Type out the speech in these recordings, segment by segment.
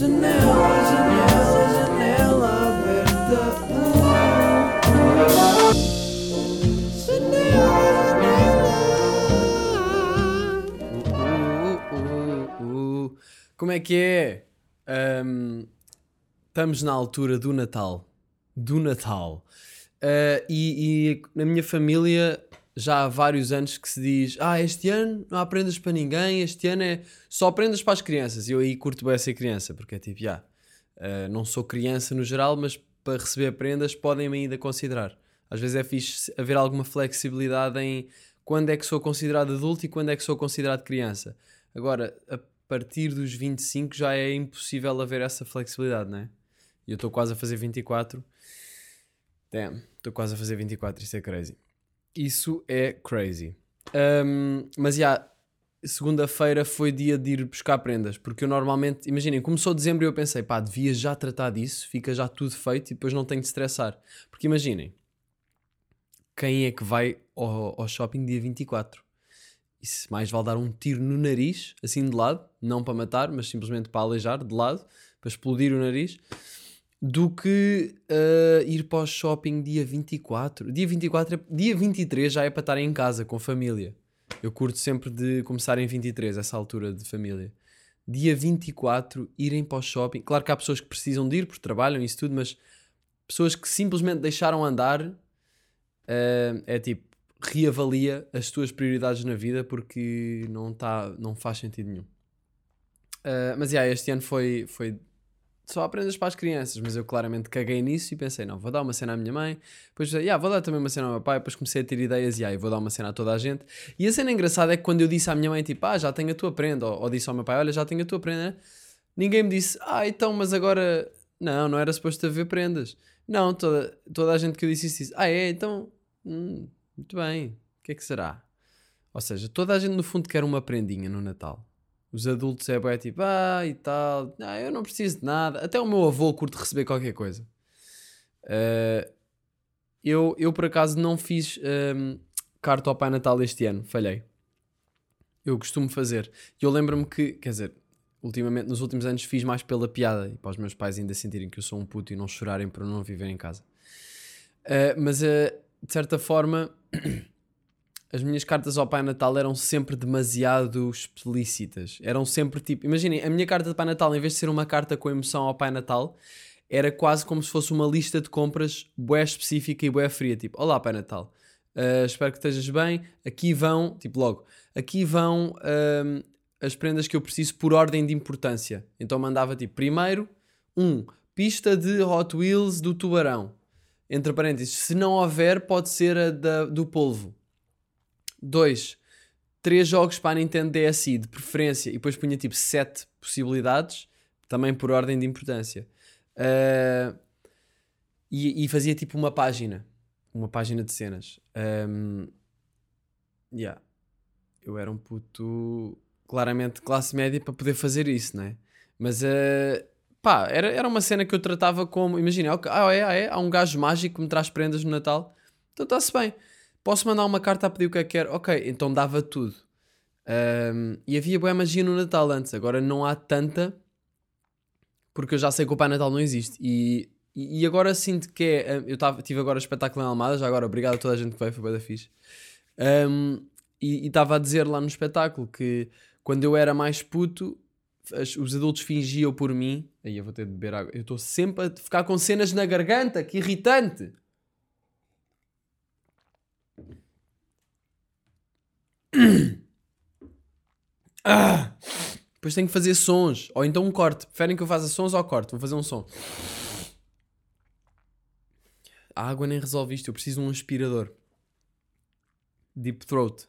Janela, janela, janela aberta. Uh, uh, uh, uh. Como é que é? Ahm, estamos na altura do Natal. Do Natal. Ah, e, e na minha família já há vários anos que se diz: Ah, este ano não há prendas para ninguém, este ano é só prendas para as crianças. E eu aí curto bem ser criança, porque é tipo, ah, não sou criança no geral, mas para receber prendas podem-me ainda considerar. Às vezes é fixe haver alguma flexibilidade em quando é que sou considerado adulto e quando é que sou considerado criança. Agora, a partir dos 25 já é impossível haver essa flexibilidade, não é? E eu estou quase a fazer 24. Damn, estou quase a fazer 24, isso é crazy. Isso é crazy. Um, mas já, segunda-feira foi dia de ir buscar prendas, porque eu normalmente, imaginem, começou dezembro e eu pensei, pá, devia já tratar disso, fica já tudo feito e depois não tenho de estressar. Porque imaginem, quem é que vai ao, ao shopping dia 24? Isso mais vale dar um tiro no nariz, assim de lado, não para matar, mas simplesmente para aleijar, de lado, para explodir o nariz, do que ah, ir para o shopping dia 24. Dia 24, é- dia 23 já é para estar em casa com família. Eu curto sempre de começar em 23, essa altura de família. Dia 24, irem para o shopping. Claro que há pessoas que precisam de ir porque trabalham e isso tudo, mas pessoas que simplesmente deixaram andar Uh, é tipo, reavalia as tuas prioridades na vida porque não, tá, não faz sentido nenhum. Uh, mas yeah, este ano foi, foi só aprendas para as crianças, mas eu claramente caguei nisso e pensei, não, vou dar uma cena à minha mãe, depois yeah, vou dar também uma cena ao meu pai, depois comecei a ter ideias e yeah, vou dar uma cena a toda a gente. E a cena engraçada é que quando eu disse à minha mãe, tipo, ah, já tenho a tua prenda, ou, ou disse ao meu pai, olha, já tenho a tua prenda, ninguém me disse, ah, então, mas agora, não, não era suposto haver prendas. Não, toda, toda a gente que eu disse isso disse, ah, é, então, hum, muito bem, o que é que será? Ou seja, toda a gente no fundo quer uma prendinha no Natal. Os adultos é bué, tipo, ah, e tal, eu não preciso de nada. Até o meu avô curte receber qualquer coisa. Uh, eu, eu, por acaso, não fiz um, carta ao Pai Natal este ano, falhei. Eu costumo fazer. E eu lembro-me que, quer dizer, ultimamente, nos últimos anos, fiz mais pela piada e para os meus pais ainda sentirem que eu sou um puto e não chorarem por não viver em casa. Uh, mas, uh, de certa forma, as minhas cartas ao Pai Natal eram sempre demasiado explícitas. Eram sempre tipo. Imaginem, a minha carta de Pai Natal, em vez de ser uma carta com emoção ao Pai Natal, era quase como se fosse uma lista de compras bué específica e bué fria. Tipo, olá Pai Natal, uh, espero que estejas bem. Aqui vão, tipo logo, aqui vão ahm, as prendas que eu preciso por ordem de importância. Então mandava tipo, primeiro, um, pista de Hot Wheels do Tubarão. Entre parênteses, se não houver, pode ser a da, do polvo. 2. Três jogos para a Nintendo DSi, de preferência, e depois punha tipo sete possibilidades, também por ordem de importância. Ah, e, e fazia tipo uma página, uma página de cenas. Um, yeah. Eu era um puto claramente classe média para poder fazer isso, né? Mas ah, pá, era, era uma cena que eu tratava como. Imagina, ah, é, ah, é, há um gajo mágico que me traz prendas no Natal, então está-se bem. Posso mandar uma carta a pedir o que é que quer? Ok, então dava tudo. Um, e havia boa magia no Natal antes, agora não há tanta, porque eu já sei que o Pai Natal não existe. E, e agora sinto que é. Eu tava, tive agora espetáculo em Almada, já agora obrigado a toda a gente que veio, foi da fixe. Um, e estava a dizer lá no espetáculo que quando eu era mais puto, as- os adultos fingiam por mim. Aí eu vou ter de beber água. Eu estou sempre a ficar com cenas na garganta, que irritante! Ah! Depois tenho que fazer sons. Ou então um corte. Preferem que eu faça sons ou corte? Vou fazer um som. A água nem resolve isto. Eu preciso de um aspirador. Deep throat.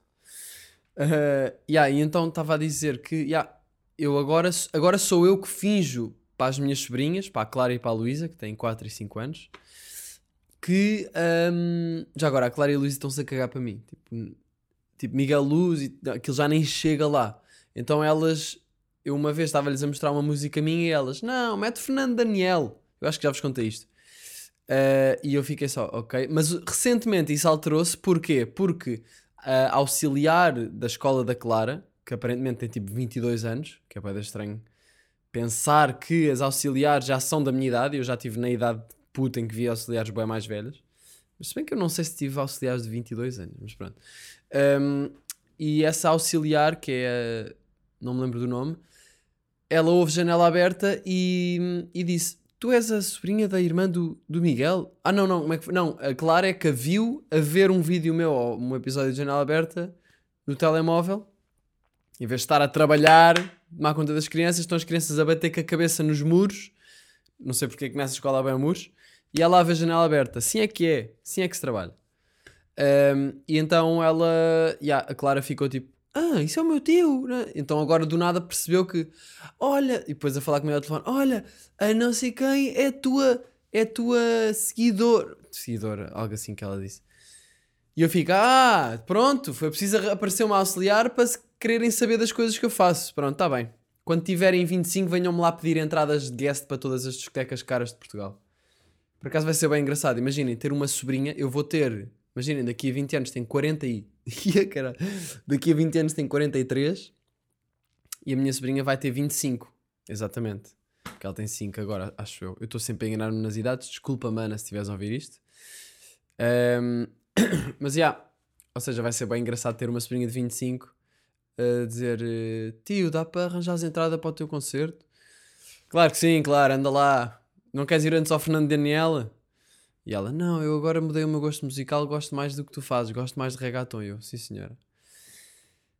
Uh, yeah, e então estava a dizer que yeah, eu agora, agora sou eu que finjo para as minhas sobrinhas, para a Clara e para a Luísa, que têm 4 e 5 anos, que um, já agora a Clara e a Luísa estão-se a cagar para mim. Tipo, tipo Miguel Luz, e, aquilo já nem chega lá. Então elas, eu uma vez estava-lhes a mostrar uma música minha e elas, não, mete Fernando Daniel. Eu acho que já vos contei isto. Uh, e eu fiquei só, ok. Mas recentemente isso alterou-se, porquê? Porque a auxiliar da escola da Clara, que aparentemente tem tipo 22 anos, que é bem estranho pensar que as auxiliares já são da minha idade, eu já estive na idade de puta em que vi auxiliares bem mais velhas. Mas se bem que eu não sei se tive auxiliares de 22 anos, mas pronto. Um, e essa auxiliar, que é. a- não me lembro do nome, ela ouve janela aberta e, e disse: Tu és a sobrinha da irmã do, do Miguel? Ah, não, não, como é que foi? Não, a Clara é que a viu a ver um vídeo meu, ou um episódio de janela aberta, no telemóvel. Em vez de estar a trabalhar, tomar conta das crianças, estão as crianças a bater com a cabeça nos muros. Não sei porque é que nessa escola há bem muros. E ela a vê a janela aberta. Assim é que é. Assim é que se trabalha. Um, e então ela. yeah, a Clara ficou tipo: Ah, isso é o meu tio. né?" Então agora do nada percebeu que. Olha. E depois a falar comigo ao telefone: Olha, a não sei quem é tua. É tua seguidor. Seguidora, algo assim que ela disse. E eu fico: Ah, pronto. Foi preciso aparecer uma auxiliar para se quererem saber das coisas que eu faço. Pronto, está bem. Quando tiverem 25, venham-me lá pedir entradas de guest para todas as discotecas caras de Portugal. Por acaso vai ser bem engraçado. Imaginem ter uma sobrinha, eu vou ter. Imaginem, daqui a 20 anos tem 40 e. Caralho. Daqui a 20 anos tem 43 e a minha sobrinha vai ter 25. Exatamente. Porque ela tem 5 agora, acho eu. Eu estou sempre a enganar-me nas idades. Desculpa, mana, se estiveres a ouvir isto. Ahm, mas, já. Ou seja, vai ser bem engraçado ter uma sobrinha de 25 a dizer: eh, Tio, dá para arranjar as entradas para o teu concerto? Claro que sim, claro, anda lá. Não queres ir antes ao Fernando Daniela? E ela, não, eu agora mudei o meu gosto musical, gosto mais do que tu fazes, gosto mais de reggaeton. E eu, sim senhora.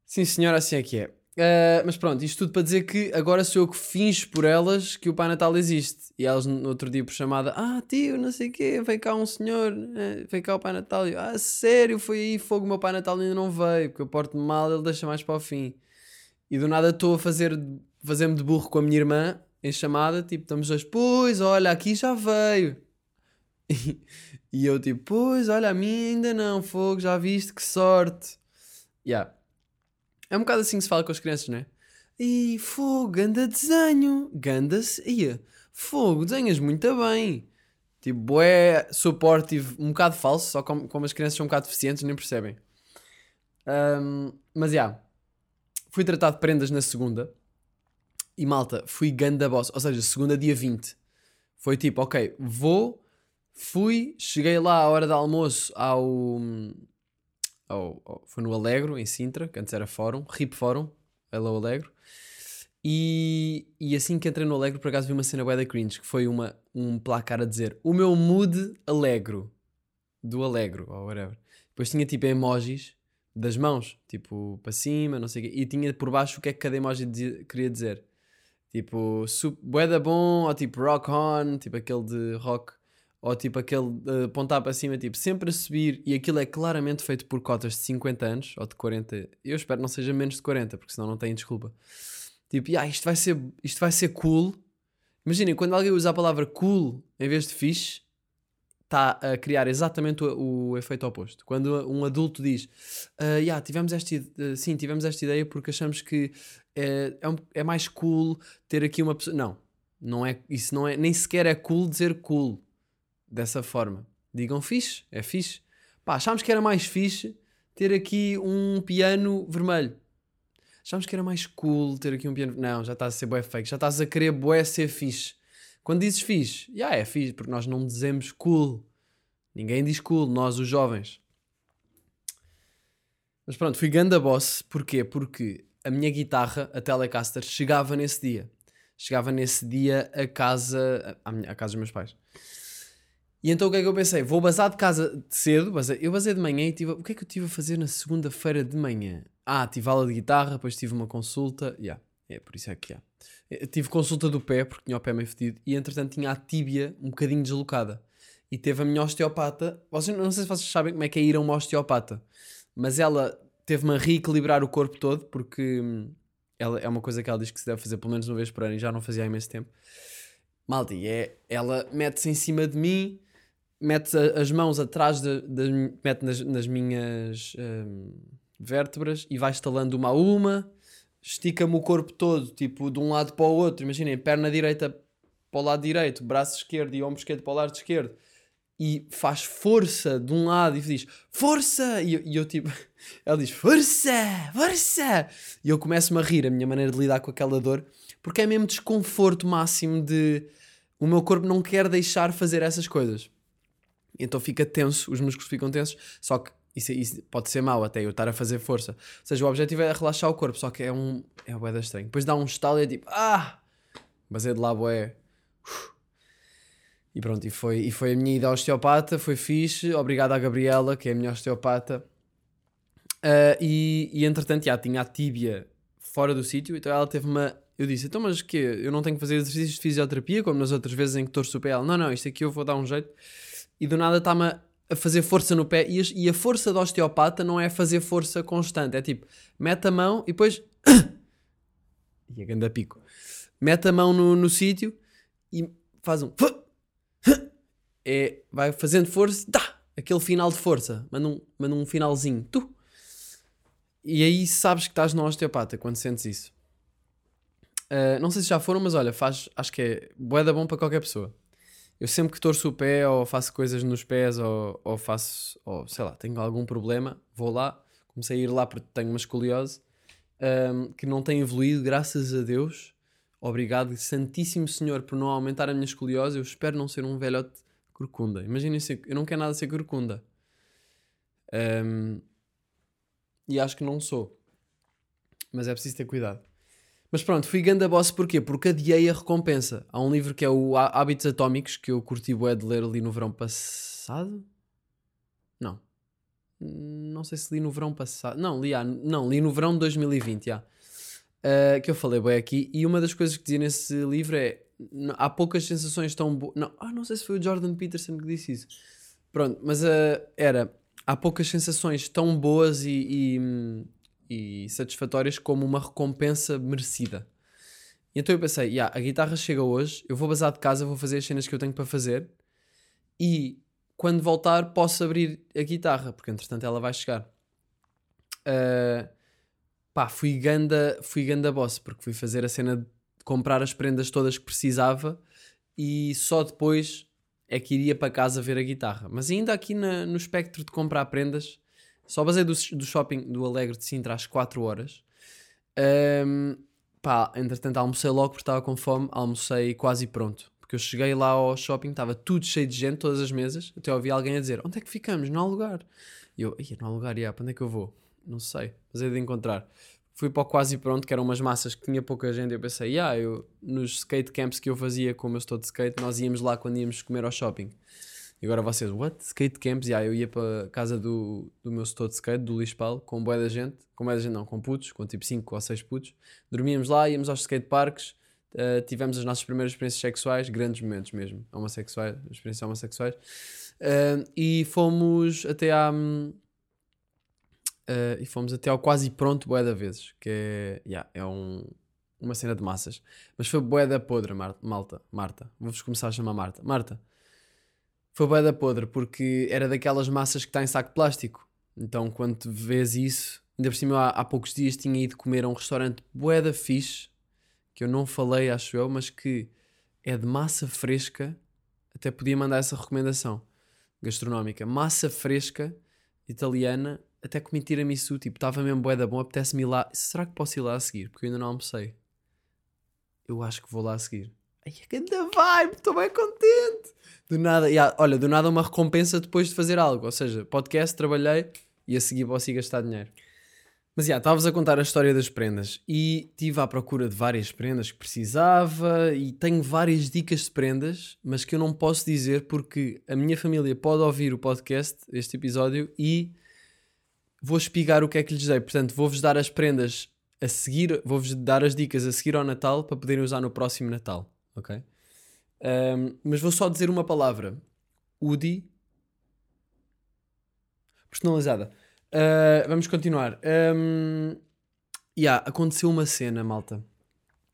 Sim senhora, assim é que é. Ah, mas pronto, isto tudo para dizer que agora sou eu que finjo por elas que o Pai Natal existe. E elas no outro dia por chamada, ah tio, não sei o quê, veio cá um senhor, eh, veio cá o Pai Natal. E eu, ah sério, foi aí fogo, meu Pai Natal ainda não veio, porque eu porto-me mal, ele deixa mais para o fim. E do nada estou a fazer, fazer-me de burro com a minha irmã em chamada, tipo, estamos dois, pois, olha, aqui já veio. E, eu tipo, pois, olha, a mim ainda não, fogo, já viste, que sorte. Yeah. É um bocado assim que se fala com as crianças, não é? E fogo, ganda desenho, ganda-se, ia, fogo, desenhas muito bem. Tipo, é supportive, um bocado falso, só como, como as crianças são um bocado deficientes, nem percebem. Ahm, mas, já, yeah, fui tratado de prendas na segunda. E malta, fui ganda boss. Ou seja, segunda dia 20. Foi tipo, ok, vou, fui, cheguei lá à hora de almoço ao, ao, ao- Foi no Alegro, em Sintra, que antes era Fórum, RIP Fórum, Hello Alegro. E, e assim que entrei no Alegro, por acaso vi uma cena bué da cringe, que foi uma, um placar a dizer o meu mood alegro, do Alegro, ou whatever. Depois tinha tipo emojis das mãos, tipo para cima, não sei o quê, e tinha por baixo o que é que cada emoji dizia- queria dizer. Tipo, bué bom, ou tipo rock on, tipo aquele de rock, ou tipo aquele de apontar para cima, tipo sempre a subir, e aquilo é claramente feito por cotas de 50 anos, ou de 40, eu espero que não seja menos de 40, porque senão não tem desculpa. Tipo, ah, isto vai ser, isto vai ser cool. Imaginem, quando alguém usa a palavra cool em vez de fixe, está a criar exatamente o, o efeito oposto. Quando um adulto diz, ah, yeah, tivemos esta, eh, sim, tivemos esta ideia porque achamos que é, é, um- é mais cool ter aqui uma pessoa. Não, não é, isso não é, nem sequer é cool dizer cool dessa forma. Digam fixe, é fixe. Pá, achámos que era mais fixe ter aqui um piano vermelho. Achámos que era mais cool ter aqui um piano. Não, já estás a ser bué fake, já estás a querer bué ser fixe. Quando dizes fixe, já é fixe, porque nós não dizemos cool. Ninguém diz cool, nós os jovens. Mas pronto, fui ganda boss. Porquê? Porque a minha guitarra, a Telecaster, chegava nesse dia. Chegava nesse dia a casa, minha- à casa dos meus pais. E então o que é que eu pensei? Vou bazar de casa cedo, eu basei de manhã e tive, o que é que eu tive a fazer na segunda-feira de manhã? Ah, tive aula de guitarra, depois tive uma consulta, yeah, é por isso é que há. Eu Tive consulta do pé, porque tinha o pé meio fedido, e entretanto tinha a tíbia um bocadinho deslocada. E teve a minha osteopata, vocês, não sei se vocês sabem como é que é ir a uma osteopata, mas ela teve-me a reequilibrar o corpo todo, porque hum, ela, é uma coisa que ela diz que se deve fazer pelo menos uma vez por ano, e já não fazia há imenso tempo. Malta, e é, ela mete-se em cima de mim, mete as mãos atrás, de, mi- mete nas, nas minhas hum, vértebras e vai estalando uma a uma, estica-me o corpo todo, tipo, de um lado para o outro. Imaginem, perna direita para o lado direito, braço esquerdo e ombro esquerdo para o lado esquerdo. E faz força de um lado e diz força! E eu, e eu tipo, ela diz força, força! E eu começo-me a rir, a minha maneira de lidar com aquela dor, Porque é mesmo desconforto máximo de o meu corpo não quer deixar fazer essas coisas. Então fica tenso, os músculos ficam tensos, só que isso, isso pode ser mau até eu estar a fazer força. Ou seja, o objetivo é relaxar o corpo, só que é um é bué da estranho. Depois dá um estalo e é tipo, ah! Mas é de lá bué. E pronto, e foi, e foi a minha ida ao osteopata, foi fixe, obrigado à Gabriela, que é a minha osteopata. Ah, e, e entretanto, já tinha a tíbia fora do sítio, então ela teve uma. Eu disse, então, mas que Eu não tenho que fazer exercícios de fisioterapia, como nas outras vezes em que torço o pé? Ela, não, não, isto aqui eu vou dar um jeito. E do nada está-me a- fazer força no pé. E, e a força do osteopata não é fazer força constante, é tipo, mete a mão e depois. e a ganda pico. Mete a mão no, no sítio e faz um. É, vai fazendo força, tá, aquele final de força, manda um, manda um finalzinho, tu. E aí sabes que estás no osteopata quando sentes isso. Uh, não sei se já foram, mas olha, faz, acho que é boeda bom para qualquer pessoa. Eu sempre que torço o pé ou faço coisas nos pés ou, ou faço, ou sei lá, tenho algum problema, vou lá. Comecei a ir lá porque tenho uma escoliose um, que não tem evoluído, graças a Deus. Obrigado, Santíssimo Senhor, por não aumentar a minha escoliose. Eu espero não ser um velhote corcunda. Imaginem eu não quero nada ser corcunda. Um, e acho que não sou. Mas é preciso ter cuidado. Mas pronto, fui ganda boss porquê? Porque adiei a recompensa. Há um livro que é o Há- Hábitos Atómicos que eu curti bué de ler ali no verão passado. Não. Não sei se li no verão passado. Não, li, há- não, li no verão de 2020, já. Uh, que eu falei bem aqui. E uma das coisas que dizia nesse livro é há poucas sensações tão boas. Não, ah, não sei se foi o Jordan Peterson que disse isso. Pronto, mas uh, era há poucas sensações tão boas e, e, hum, e satisfatórias como uma recompensa merecida. E então eu pensei, "Ya, a guitarra chega hoje, eu vou bazar de casa, vou fazer as cenas que eu tenho para fazer e quando voltar posso abrir a guitarra, porque entretanto ela vai chegar. Uh, pá, fui ganda, fui ganda boss, porque fui fazer a cena de comprar as prendas todas que precisava e só depois é que iria para casa ver a guitarra. Mas ainda aqui na- no espectro de comprar prendas, só basei do, do shopping do Alegre de Sintra às 4 horas. Ahm, pá, entretanto almocei logo porque estava com fome, almocei quase pronto. Porque eu cheguei lá ao shopping, estava tudo cheio de gente, todas as mesas. Até ouvi alguém a dizer: Onde é que ficamos? Não há lugar. E eu, "Ih, não há lugar, já, para onde é que eu vou? Não sei, mas é de encontrar. Fui para o quase pronto, que eram umas massas que tinha pouca gente. Eu pensei, ah, eu, nos skate camps que eu fazia, como eu estou de skate, nós íamos lá quando íamos comer ao shopping. E agora vocês, what? Skate camps? Yeah, eu ia para a casa do, do meu setor de skate, do Lispal, com boa da gente, com boa da gente não, com putos, com tipo 5 ou 6 putos. Dormíamos lá, íamos aos skate parks, uh, tivemos as nossas primeiras experiências sexuais, grandes momentos mesmo, homossexuais, experiências homossexuais. Uh, e fomos até à. hum, uh, e fomos até ao quase pronto bué da vezes, que é, yeah, é um, uma cena de massas. Mas foi bué da podre, Mar- Malta, Marta. Vou-vos começar a chamar Marta. Marta, foi bué da podre, porque era daquelas massas que está em saco de plástico. Então, quando vês isso, ainda por cima, há, há poucos dias tinha ido comer a um restaurante bué da fixe, que eu não falei, acho eu, mas que é de massa fresca. Até podia mandar essa recomendação gastronómica. Massa fresca, italiana, até comi tiramisu, tipo, estava mesmo bué da bom, apetece-me ir lá. Será que posso ir lá a seguir? Porque eu ainda não almocei. Eu acho que vou lá a seguir. Ai, que grande vibe, estou bem contente. Do nada, yeah, olha, do nada uma recompensa depois de fazer algo. Ou seja, podcast, trabalhei e a seguir posso ir gastar dinheiro. Mas já, estavas a contar a história das prendas e estive à procura de várias prendas que precisava e tenho várias dicas de prendas, mas que eu não posso dizer porque a minha família pode ouvir o podcast, este episódio, e vou espigar o que é que lhes dei. Portanto, vou-vos dar as prendas a seguir, vou-vos dar as dicas a seguir ao Natal para poderem usar no próximo Natal, ok? Ahm, mas vou só dizer uma palavra: UDI personalizada. Ah, vamos continuar. Um, yeah, aconteceu uma cena, malta.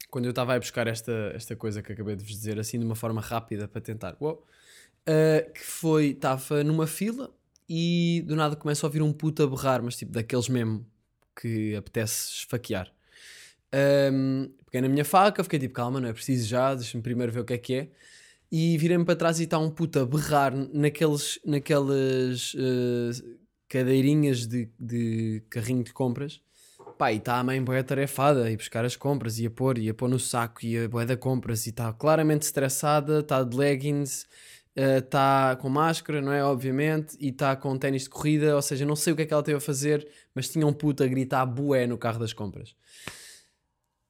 Quando eu estava a buscar esta, esta coisa que acabei de vos dizer, assim de uma forma rápida para tentar. Ah, que foi, estava numa fila e do nada começa a ouvir um puto a berrar, mas tipo daqueles mesmo que apetece esfaquear. Um, peguei na minha faca, fiquei tipo, calma, não é preciso já, deixa-me primeiro ver o que é que é. E virei-me para trás e está um puto a berrar naqueles, naquelas eh, cadeirinhas de, de carrinho de compras Pá, e está a mãe boa tarefada, ir buscar as compras, ia pôr, ia pôr no saco, ia boa da compras, e está claramente estressada, está de leggings, está com máscara, não é? Obviamente, e está com ténis de corrida, ou seja, não sei o que é que ela teve a fazer, mas tinha um puto a gritar bué no carro das compras.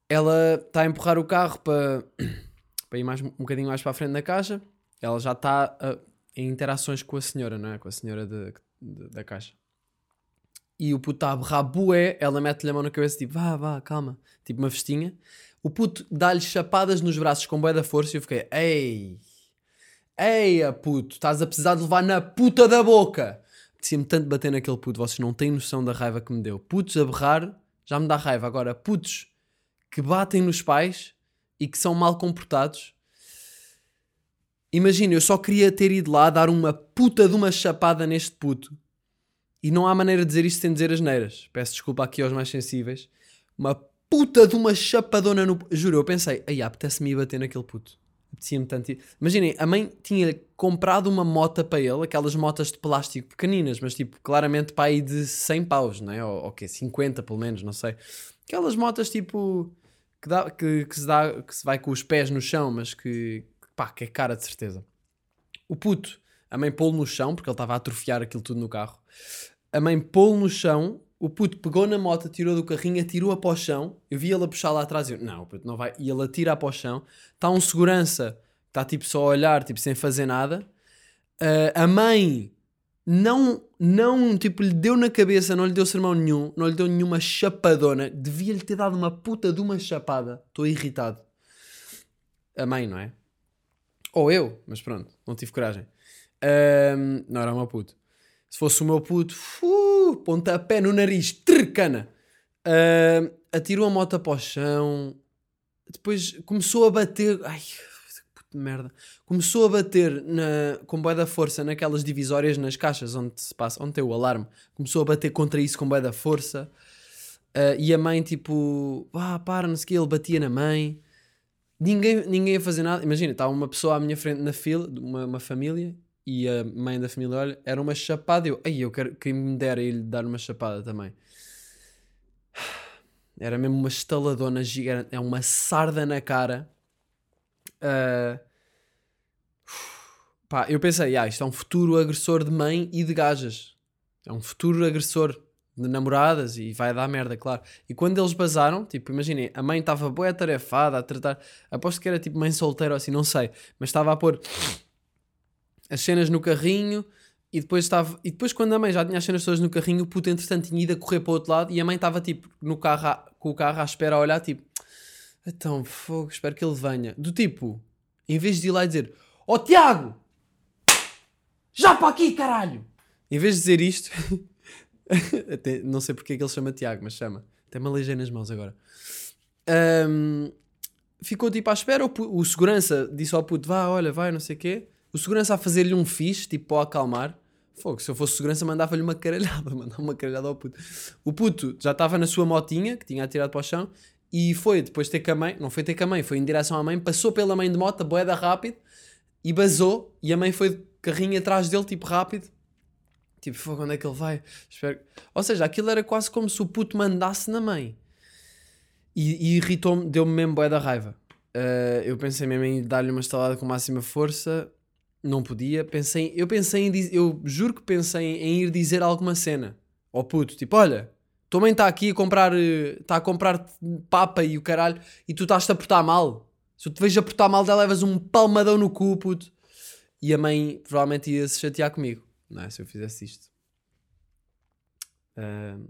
Ela está a empurrar o carro para, para ir mais, um bocadinho mais para a frente da caixa, ela já está a- em interações com a senhora, não é? Com a senhora de- de- da caixa. E o puto está a berrar bué, ela mete-lhe a mão na cabeça, tipo, vá, vá, calma, tipo uma festinha. O puto dá-lhe chapadas nos braços com bué da força e eu fiquei, ei, eia puto, estás a precisar de levar na puta da boca. Apetecia-me tanto bater naquele puto, vocês não têm noção da raiva que me deu. Putos a berrar, já me dá raiva. Agora, putos que batem nos pais e que são mal comportados. Imagina, eu só queria ter ido lá dar uma puta de uma chapada neste puto. E não há maneira de dizer isto sem dizer as neiras. Peço desculpa aqui aos mais sensíveis. Uma puta de uma chapadona no. Juro, eu pensei, ai, apetece-me ir bater naquele puto. Apetecia-me tanto. Imaginem, a mãe tinha comprado uma mota para ele, aquelas motas de plástico pequeninas, mas tipo, claramente para aí de 100 paus, não é? Ou, ou quê? 50 pelo menos, não sei. Aquelas motas tipo. que, dá, que, que, se dá, que se vai com os pés no chão, mas que. que, pá, que é cara de certeza. O puto, a mãe pô-lo no chão, porque ele estava a atrofiar aquilo tudo no carro. A mãe pô-lo no chão, o puto pegou na moto, tirou do carrinho, atirou-a para o chão. Eu vi ele a puxar lá atrás e eu, não, puto não vai. E ele atira para o chão. Está um segurança, está tipo só a olhar, tipo sem fazer nada. Ah, a mãe não, não, tipo, lhe deu na cabeça, não lhe deu sermão nenhum, não lhe deu nenhuma chapadona. Devia-lhe ter dado uma puta de uma chapada. Estou irritado. A mãe, não é? Ou eu, mas pronto, não tive coragem. Ahm, não era o meu puto. Se fosse o meu puto, fu, pontapé no nariz, trcana. Ahm, atirou a moto para o chão. Depois começou a bater. Ai, puto de merda. Começou a bater na, com boa da força naquelas divisórias nas caixas onde se passa, onde tem o alarme. Começou a bater contra isso com boa da força. Ah, e a mãe, tipo, ah, para, não sei o que, ele batia na mãe. Ninguém, ninguém a fazer nada. Imagina, estava uma pessoa à minha frente na fila, uma, uma família, e a mãe da família, olha, era uma chapada. Eu, ai, eu quero que me dera ele dar uma chapada também. Era mesmo uma estaladona gigante, é uma sarda na cara. Ah, pá, eu pensei, ah, isto é um futuro agressor de mãe e de gajas. É um futuro agressor de namoradas e vai dar merda, claro. E quando eles basaram, tipo, imaginem, a mãe estava boa tarefada a tratar, aposto que era tipo mãe solteira ou assim, não sei, mas estava a pôr as cenas no carrinho e depois estava, e depois quando a mãe já tinha as cenas todas no carrinho, o puto entretanto tinha ido a correr para o outro lado e a mãe estava tipo no carro, à- com o carro à espera a olhar, tipo, então, fogo, espero que ele venha. Do tipo, em vez de ir lá e dizer, oh, Tiago, já para aqui, caralho! Em vez de dizer isto, até, não sei porque é que ele chama Tiago, mas chama. Até me aleijei nas mãos agora. Ahm, ficou tipo à espera. O, o segurança disse ao puto: vá, olha, vai, não sei o quê. O segurança a fazer-lhe um fixe, tipo para acalmar. Fogo, se eu fosse segurança, mandava-lhe uma caralhada, mandava uma caralhada ao puto. O puto já estava na sua motinha, que tinha atirado para o chão, e foi depois ter com a mãe, não foi ter com a mãe, foi em direção à mãe, passou pela mãe de moto, boeda rápido, e basou, e a mãe foi de carrinho atrás dele, tipo rápido. Tipo, fogo, onde é que ele vai? Espero... Ou seja, aquilo era quase como se o puto mandasse na mãe. E, e irritou-me, deu-me mesmo boé da raiva. Uh, eu pensei mesmo em dar-lhe uma estalada com máxima força, não podia. Pensei, eu pensei em eu juro que pensei em ir dizer alguma cena ao puto, tipo, olha, tua mãe está aqui a comprar, está a comprar papa e o caralho, e tu estás-te a portar mal. Se eu te vejo a portar mal, já levas um palmadão no cu, puto. E a mãe provavelmente ia se chatear comigo, não é? Se eu fizesse isto. Ahm.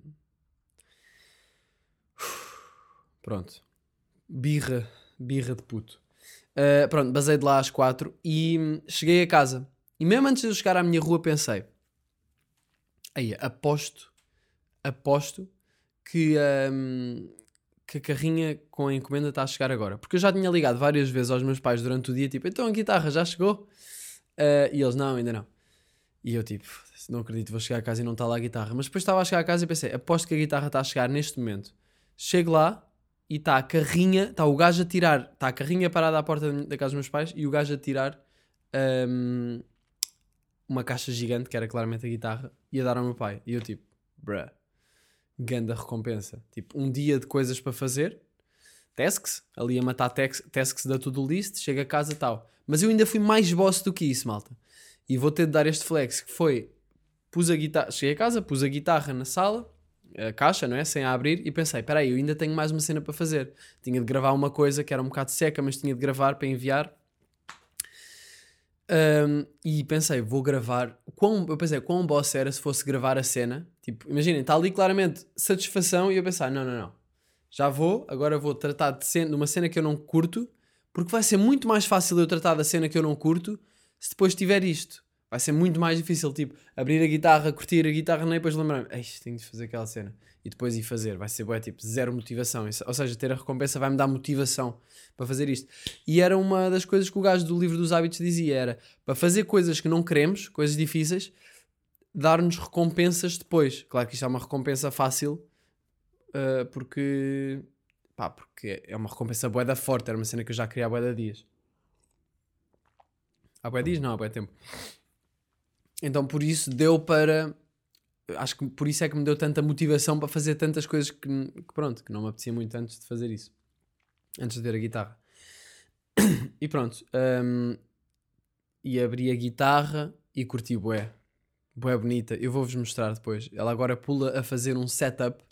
Pronto. Birra, birra de puto. Ah, pronto, basei de lá às quatro e hum, cheguei a casa. E mesmo antes de eu chegar à minha rua pensei, aí aposto, aposto que, hum, que a carrinha com a encomenda está a chegar agora. Porque eu já tinha ligado várias vezes aos meus pais durante o dia, tipo, então a guitarra já chegou? Ah, e eles, não, ainda não. E eu tipo, não acredito, vou chegar a casa e não está lá a guitarra. Mas depois estava a chegar a casa e pensei, aposto que a guitarra está a chegar neste momento. Chego lá e está a carrinha, está o gajo a tirar, está a carrinha parada à porta da casa dos meus pais e o gajo a tirar hum, uma caixa gigante, que era claramente a guitarra, e a dar ao meu pai. E eu tipo, bruh. Ganda recompensa. Tipo, um dia de coisas para fazer, tasks, ali a matar tasks da to-do list, chega a casa tal. Mas eu ainda fui mais boss do que isso, malta. E vou ter de dar este flex, que foi, pus a guitarra, cheguei a casa, pus a guitarra na sala, a caixa, não é? Sem a abrir, e pensei, peraí, eu ainda tenho mais uma cena para fazer. Tinha de gravar uma coisa que era um bocado seca, mas tinha de gravar para enviar. Um, e pensei, vou gravar. Quão, eu pensei, quão boss era se fosse gravar a cena. Tipo, imaginem, está ali claramente satisfação. E eu pensei, não, não, não. Já vou, agora vou tratar de, cena, de uma cena que eu não curto, porque vai ser muito mais fácil eu tratar da cena que eu não curto se depois tiver isto. Vai ser muito mais difícil, tipo, abrir a guitarra, curtir a guitarra, nem depois lembrar-me, "Ei, tenho de fazer aquela cena. E depois ir fazer. Vai ser, bué, tipo, zero motivação. Ou seja, ter a recompensa vai-me dar motivação para fazer isto. E era uma das coisas que o gajo do livro dos hábitos dizia, era, para fazer coisas que não queremos, coisas difíceis, dar-nos recompensas depois. Claro que isto é uma recompensa fácil, uh, porque... Pá, porque é uma recompensa bué da forte. Era uma cena que eu já queria há bué da dias. Há bué dias? Não, há bué tempo. Então por isso deu para. Acho que por isso é que me deu tanta motivação para fazer tantas coisas que, que pronto, que não me apetecia muito antes de fazer isso. Antes de ver a guitarra. E pronto. hum, e abri a guitarra e curti bué. Bué bonita. Eu vou-vos mostrar depois. Ela agora pula a fazer um setup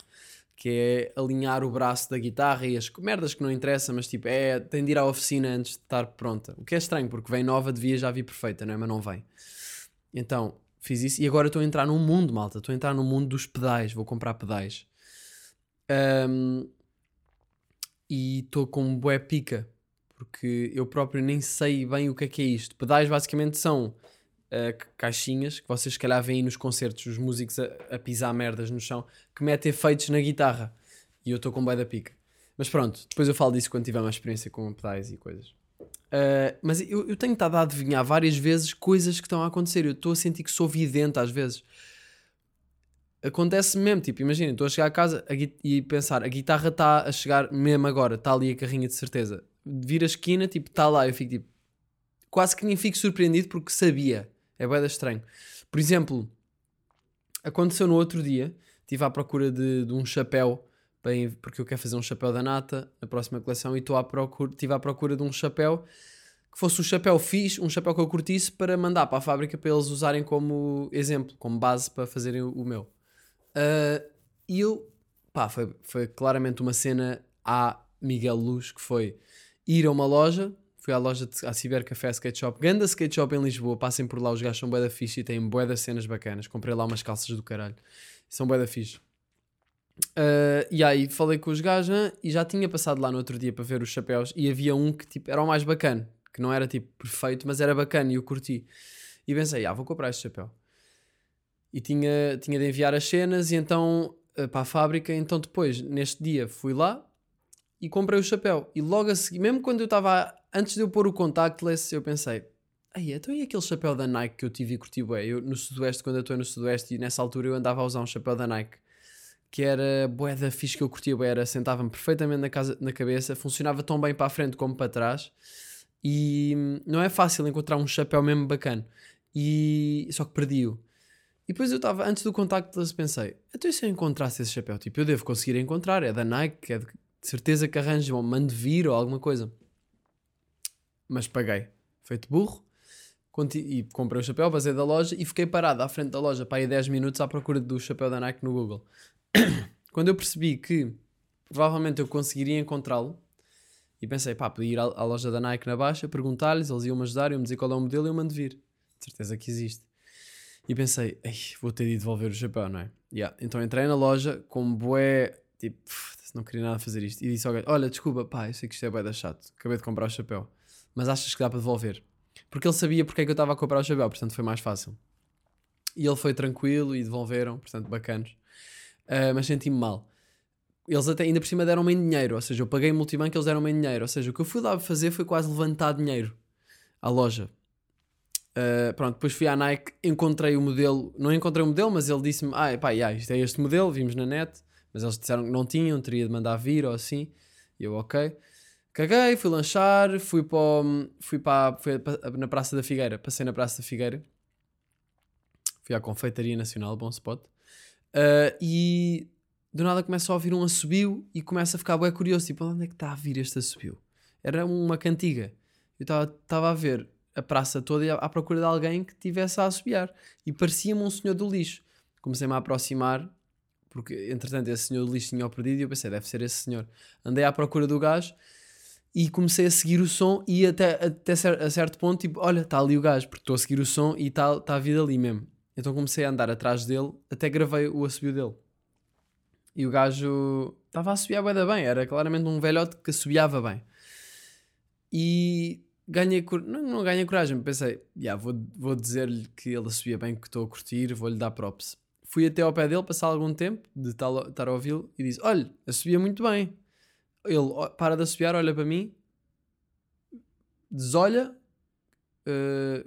que é alinhar o braço da guitarra e as merdas que não interessa, mas tipo, é, tem de ir à oficina antes de estar pronta. O que é estranho, porque vem nova, devia já vir perfeita, não é? Mas não vem. Então, fiz isso e agora estou a entrar num mundo, malta. Estou a entrar no mundo dos pedais. Vou comprar pedais. Ahm, e estou com um bué pica. Porque eu próprio nem sei bem o que é que é isto. Pedais basicamente são ca- caixinhas que vocês se calhar veem nos concertos os músicos a, a pisar merdas no chão que metem efeitos na guitarra. E eu estou com bué da pica. Mas pronto, depois eu falo disso quando tiver mais experiência com pedais e coisas. Uh, mas eu, eu tenho estado a adivinhar várias vezes coisas que estão a acontecer. Eu estou a sentir que sou vidente às vezes. Acontece mesmo, tipo, imagina, estou a chegar a casa a e pensar, a guitarra está a chegar mesmo agora, está ali a carrinha de certeza. Vira a esquina, tipo, está lá, eu fico tipo, quase que nem fico surpreendido porque sabia. É bem estranho. Por exemplo, aconteceu no outro dia, estive à procura de, de um chapéu, porque eu quero fazer um chapéu da nata na próxima coleção e estou à estive à procura de um chapéu que fosse um chapéu fixe, um chapéu que eu curtisse para mandar para a fábrica para eles usarem como exemplo, como base para fazerem o, o meu. Ah, e eu, pá, foi, foi claramente uma cena à Miguel Luz que foi ir a uma loja, fui à loja de, à Cibercafé Skate Shop, Ganda Skate Shop em Lisboa, passem por lá, os gajos são bué da fixe e têm bué cenas bacanas. Comprei lá umas calças do caralho, são bué da fixe. Ah, e aí falei com os gajos e já tinha passado lá no outro dia para ver os chapéus e havia um que tipo, era o mais bacana, que não era tipo perfeito, mas era bacana e eu curti. E pensei, ah, vou comprar este chapéu. E tinha, tinha de enviar as cenas e então ah, para a fábrica, então depois, neste dia, fui lá e comprei o chapéu. E logo a seguir, mesmo quando eu estava, antes de eu pôr o contactless, eu pensei, Ai, então e aquele chapéu da Nike que eu tive e curti bué? Eu no Sudoeste, quando eu estou no Sudoeste e nessa altura eu andava a usar um chapéu da Nike que era bué da fixe que eu curtia era sentava-me perfeitamente na, casa, na cabeça, funcionava tão bem para a frente como para trás e hum, não é fácil encontrar um chapéu mesmo bacana. E só que perdi-o. E depois eu estava, antes do contactless pensei, então e se eu encontrasse esse chapéu? Tipo, eu devo conseguir encontrar, é da Nike, é de de certeza que arranjo, ou mando vir ou alguma coisa. Mas paguei, feito burro. E comprei o chapéu, basei da loja e fiquei parado à frente da loja para aí 10 minutos à procura do chapéu da Nike no Google. Quando eu percebi que provavelmente eu conseguiria encontrá-lo e pensei, pá, podia ir à, loja da Nike na Baixa, perguntar-lhes, eles iam-me ajudar, iam-me dizer qual é o modelo e eu mando vir. De certeza que existe. E pensei, Ei, vou ter de devolver o chapéu, não é? Yeah. Então entrei na loja com bué, tipo, "Pff, não queria nada fazer isto. E disse ao gajo, olha, desculpa, pá, eu sei que isto é bué da chato, acabei de comprar o chapéu, mas achas que dá para devolver? Porque ele sabia porque é que eu estava a comprar o chapéu, portanto foi mais fácil. E ele foi tranquilo e devolveram, portanto bacanos. Ah, mas senti-me mal. Eles até ainda por cima deram-me em dinheiro, ou seja, eu paguei multibanco eles deram-me em dinheiro. Ou seja, o que eu fui lá fazer foi quase levantar dinheiro à loja. Ah, pronto, depois fui à Nike, encontrei o modelo, não encontrei o modelo, mas ele disse-me: Ah, pá, yeah, isto é este modelo, vimos na net, mas eles disseram que não tinham, teria de mandar vir ou assim. E eu, ok. Caguei, fui lanchar, fui para, fui para, fui na Praça da Figueira, passei na Praça da Figueira, fui à Confeitaria Nacional, bom spot, Ah, e do nada começo a ouvir um assobio e começo a ficar bem curioso, tipo, onde é que está a vir este assobio? Era uma cantiga. Eu estava a ver a praça toda à, procura de alguém que tivesse a assobiar. E parecia-me um senhor do lixo. Comecei-me a aproximar, porque entretanto esse senhor do lixo tinha o perdido e eu pensei, deve ser esse senhor. Andei à procura do gajo e comecei a seguir o som e até, até a certo ponto, tipo, olha, está ali o gajo, porque estou a seguir o som e está tá a vida ali mesmo. Então comecei a andar atrás dele, até gravei o assobio dele. E o gajo estava a assobiar da bem, era claramente um velhote que assobiava bem. E ganhei não, não ganhei coragem, pensei, yeah, vou, vou dizer-lhe que ele assobia bem, que estou a curtir, vou-lhe dar props. Fui até ao pé dele, passar algum tempo de estar a ouvi-lo e disse: Olha, assobia muito bem. Ele para de assobiar, olha para mim, desolha, eh,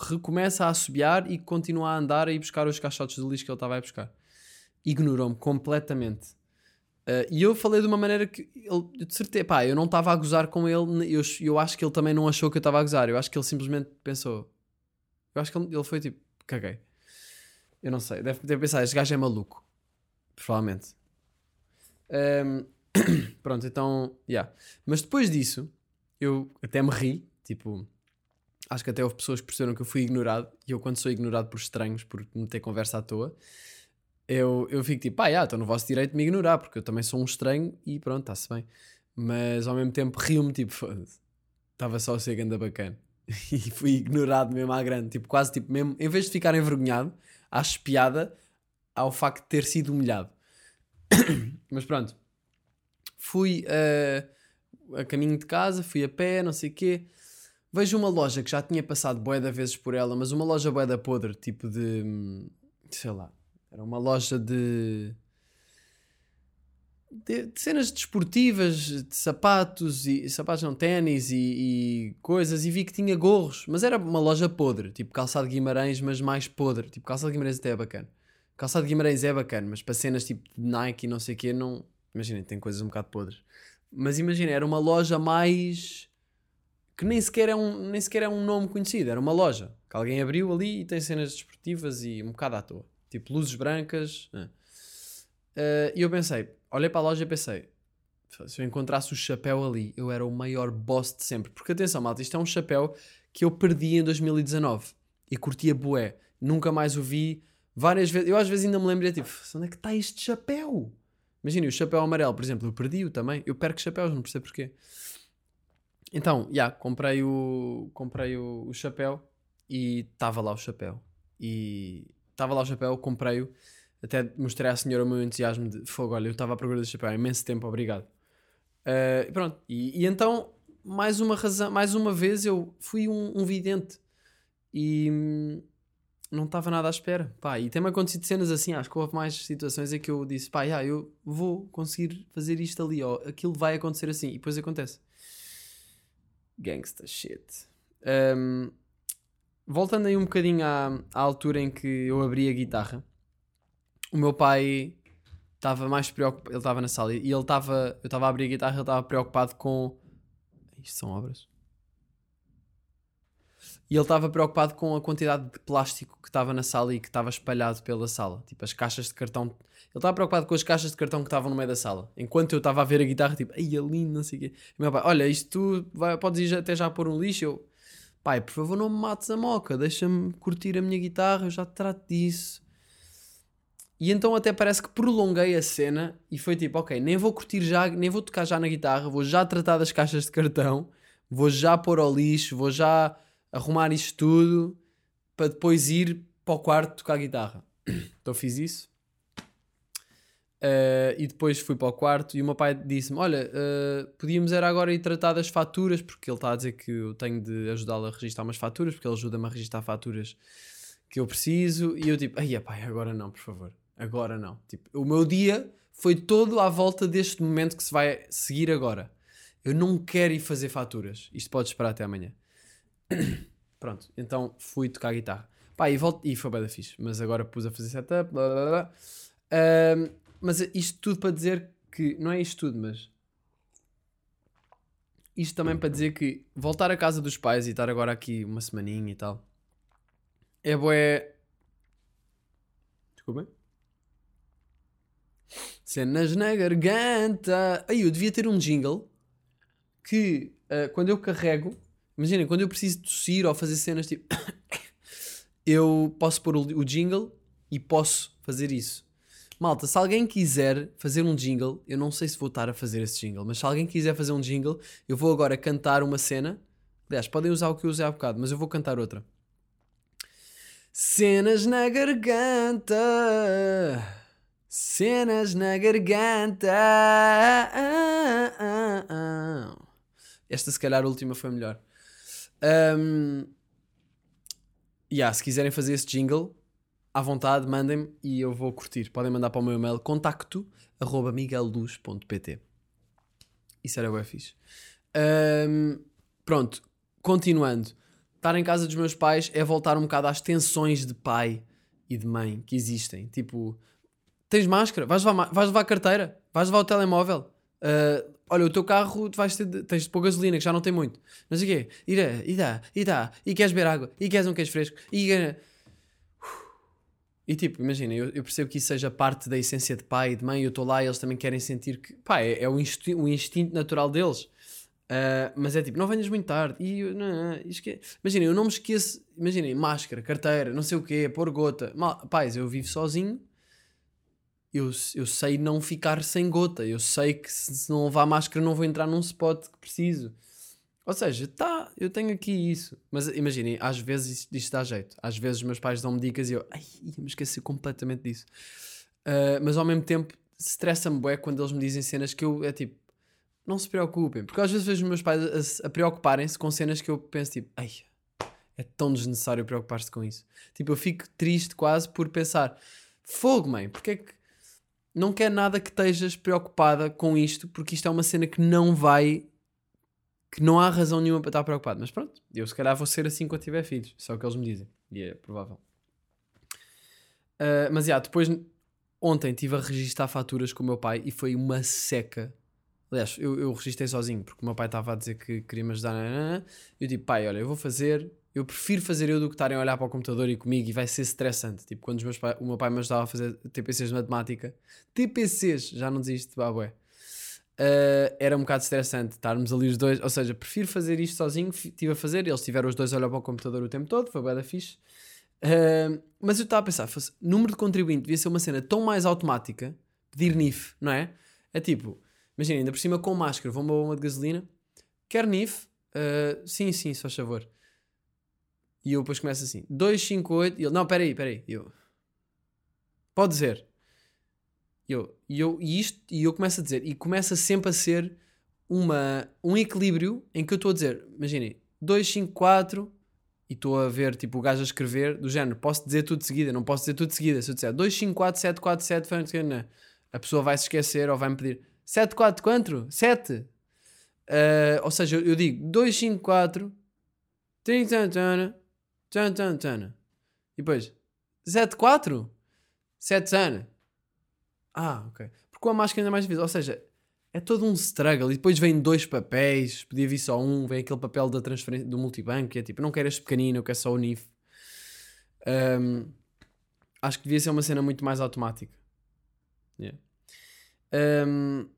recomeça a assobiar e continua a andar a ir buscar os caixotes de lixo que ele estava a buscar. Ignorou-me completamente. Eh, e eu falei de uma maneira que ele, de certeza, pá, eu não estava a gozar com ele, eu, eu acho que ele também não achou que eu estava a gozar, eu acho que ele simplesmente pensou, eu acho que ele, ele foi tipo, caguei. Eu não sei, deve ter pensado, este gajo é maluco. Provavelmente. Ehm, pronto, então, yeah. Mas depois disso, eu até me ri, tipo, acho que até houve pessoas que perceberam que eu fui ignorado, e eu quando sou ignorado por estranhos, por meter conversa à toa, eu, eu fico tipo, pá, yeah, estou no vosso direito de me ignorar, porque eu também sou um estranho e pronto, está-se bem. Mas ao mesmo tempo rio-me, tipo, estava só a ser ganda bacana. E fui ignorado mesmo à grande, tipo, quase tipo, mesmo, em vez de ficar envergonhado, acho piada ao facto de ter sido humilhado. Mas pronto, fui eh, a caminho de casa, fui a pé, não sei o quê. Vejo uma loja que já tinha passado bué de vezes por ela, mas uma loja bué da podre, tipo de, hum, sei lá, era uma loja de, de, de cenas desportivas, de sapatos, e sapatos não, ténis e, e coisas, e vi que tinha gorros, mas era uma loja podre, tipo calçado de Guimarães, mas mais podre, tipo calçado de Guimarães até é bacana. Calçado de Guimarães é bacana, mas para cenas tipo de Nike e não sei o quê, não, imaginem, tem coisas um bocado podres. Mas imagina, era uma loja mais que nem sequer, é um, nem sequer é um nome conhecido, era uma loja que alguém abriu ali e tem cenas desportivas e um bocado à toa, tipo luzes brancas. ah. Ah, E eu pensei, olhei para a loja e pensei, se eu encontrasse o chapéu ali, eu era o maior boss de sempre. Porque atenção, malta, isto é um chapéu que eu perdi em 2019 e curtia bué, nunca mais o vi. Várias vezes, eu às vezes ainda me lembrei, tipo, onde é que está este chapéu? Imagina, o chapéu amarelo, por exemplo, eu perdi-o também. Eu perco chapéus, não percebo porquê. Então, já, comprei o, comprei o, o chapéu e estava lá o chapéu. E estava lá o chapéu, comprei-o. Até mostrei à senhora o meu entusiasmo de fogo. Olha, eu estava à procura desse chapéu há imenso tempo, obrigado. E pronto. E, e então, mais uma razão, mais uma vez, eu fui um, um vidente e hum, não estava nada à espera. Pá, e tem-me acontecido cenas assim. Acho que houve mais situações em que eu disse, pá, já, eu vou conseguir fazer isto ali, ó, aquilo vai acontecer assim. E depois acontece. Gangsta shit. Um, voltando aí um bocadinho à, à altura em que eu abri a guitarra, o meu pai estava mais preocupado. Ele estava na sala e ele estava. Eu estava a abrir a guitarra ele estava preocupado com. Isto são obras. E ele estava preocupado com a quantidade de plástico que estava na sala e que estava espalhado pela sala. Tipo, as caixas de cartão. Ele estava preocupado com as caixas de cartão que estavam no meio da sala. Enquanto eu estava a ver a guitarra, tipo, ai, é lindo, não sei o quê. E meu pai, olha, isto tu vai, podes ir até já pôr um lixo. Eu, pai, por favor, não me mates a moca, deixa-me curtir a minha guitarra, eu já trato disso. E então até parece que prolonguei a cena e foi tipo, ok, nem vou curtir já, nem vou tocar já na guitarra, vou já tratar das caixas de cartão, vou já pôr ao lixo, vou já arrumar isto tudo para depois ir para o quarto tocar guitarra. Então fiz isso. Uh, e depois fui para o quarto e o meu pai disse-me: Olha, uh, podíamos era agora ir tratar das faturas, porque ele está a dizer que eu tenho de ajudá-lo a registrar umas faturas, porque ele ajuda-me a registrar faturas que eu preciso. E eu, tipo, ai, pai, agora não, por favor, agora não. Tipo, o meu dia foi todo à volta deste momento que se vai seguir agora. Eu não quero ir fazer faturas, isto pode esperar até amanhã. Pronto, então fui tocar guitarra. Pá, e, volto, e foi bem da fixe, mas agora pus a fazer setup, blá blá blá. Mas isto tudo para dizer que, não é isto tudo, mas isto também para dizer que voltar à casa dos pais e estar agora aqui uma semaninha e tal é bué. Desculpem. Cenas na garganta. Aí eu devia ter um jingle que ah, quando eu carrego, imaginem, quando eu preciso tossir ou fazer cenas tipo. eu posso pôr o, jingle e posso fazer isso. Malta, se alguém quiser fazer um jingle, eu não sei se vou estar a fazer esse jingle, mas se alguém quiser fazer um jingle, eu vou agora cantar uma cena. Aliás, podem usar o que eu usei há bocado, mas eu vou cantar outra. Cenas na garganta. Cenas na garganta. Esta, se calhar, a última foi melhor. Um, yeah, se quiserem fazer esse jingle, à vontade, mandem-me e eu vou curtir. Podem mandar para o meu e-mail contacto arroba Isso era o fixe. Um, pronto, continuando. Estar em casa dos meus pais é voltar um bocado às tensões de pai e de mãe que existem. Tipo, tens máscara? Vais levar, vais levar carteira? Vais levar o telemóvel? Uh, olha, o teu carro vais ter de, tens de pôr gasolina, que já não tem muito. Não sei o quê. E dá, e dá, e dá. E queres beber água? E queres um queijo fresco? E... E tipo, imagina, eu, eu, percebo que isso seja parte da essência de pai e de mãe, eu estou lá e eles também querem sentir que, pá, é, é o, instinto, o, instinto, natural deles. Uh, mas é tipo, não venhas muito tarde. E eu, não, esque... imagina, eu não me esqueço, imaginem, máscara, carteira, não sei o quê, pôr gota. Mal, pais, eu vivo sozinho, eu, eu sei não ficar sem gota, eu sei que se, se não levar máscara não vou entrar num spot que preciso. Ou seja, tá, eu tenho aqui isso. Mas imaginem, às vezes isto, isto dá jeito. Às vezes meus pais dão-me dicas e eu, ai, me esqueci completamente disso. Uh, mas ao mesmo tempo, estressa-me bué quando eles me dizem cenas que eu, é tipo, não se preocupem. Porque às vezes vejo meus pais a, a preocuparem-se com cenas que eu penso, tipo, ai, é tão desnecessário preocupar-se com isso. Tipo, eu fico triste quase por pensar, fogo, mãe, porque é que não quer nada que estejas preocupada com isto, porque isto é uma cena que não vai que não há razão nenhuma para estar preocupado. Mas pronto, eu se calhar vou ser assim quando tiver filhos. O que eles me dizem. E é provável. Uh, mas já, yeah, depois, ontem estive a registrar faturas com o meu pai e foi uma seca. Aliás, eu, eu registrei sozinho porque o meu pai estava a dizer que queria me ajudar. Eu digo, pai, olha, eu vou fazer. Eu prefiro fazer eu do que estarem a olhar para o computador e comigo e vai ser estressante. Tipo, quando meus pai, o meu pai me ajudava a fazer TPCs de matemática, TPCs, já não desiste, babué uh, era um bocado estressante estarmos ali os dois. Ou seja, prefiro fazer isto sozinho, estive a fazer, eles tiveram os dois a olhar para o computador o tempo todo, foi bem da fixe. Uh, mas eu estava a pensar, fosse, número de contribuinte devia ser uma cena tão mais automática, pedir NIF, não é? É tipo, imagina, ainda por cima com máscara, vou uma bomba de gasolina, quer NIF? Uh, sim, sim, se faz favor. E eu depois começo assim, 258, e ele, não, peraí, peraí, e eu, pode dizer, eu, e, eu, e, isto, e eu começo a dizer, e começa sempre a ser uma, um equilíbrio em que eu estou a dizer, imaginem, 2, 5, 4, e estou a ver tipo o gajo a escrever, do género, posso dizer tudo de seguida, não posso dizer tudo de seguida. Se eu disser 2, 5, 4, 7, 4, 7, a pessoa vai se esquecer ou vai-me pedir 7, 4, quanto? 7. Uh, ou seja, eu, eu digo 2, 5, 4, 30, tana, tana, tana. E depois 7, 4, 7 anos. Ah, ok. Porque com a máscara ainda é mais difícil. Ou seja, é todo um struggle. E depois vem dois papéis, podia vir só um, vem aquele papel da transferência do multibanco, que é tipo, não quero este pequenino, eu quero só o NIF. Um, acho que devia ser uma cena muito mais automática. Yeah. Um,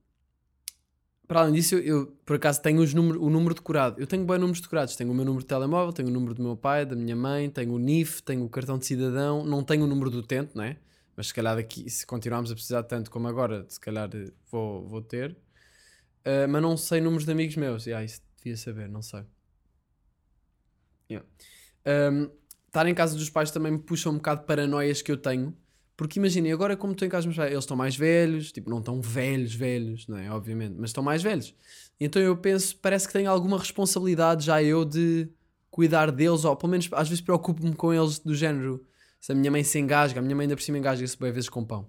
para além disso, eu, eu, por acaso tenho os número, o número decorado. Eu tenho bons números decorados. Tenho o meu número de telemóvel, tenho o número do meu pai, da minha mãe, tenho o NIF, tenho o cartão de cidadão, não tenho o número do utente, não é? Mas se calhar daqui, se continuarmos a precisar tanto como agora, se calhar eh, vou, vou ter. Uh, mas não sei números de amigos meus. Yeah, isso devia saber, não sei. Yeah. Um, estar em casa dos pais também me puxa um bocado paranoias que eu tenho. Porque imaginem, agora como estou em casa eles estão mais velhos, tipo, não estão velhos, velhos, não é? Obviamente, mas estão mais velhos. Então eu penso, parece que tenho alguma responsabilidade já eu de cuidar deles, ou pelo menos às vezes preocupo-me com eles do género se a minha mãe se engasga, a minha mãe ainda por cima engasga-se bem vezes com pão.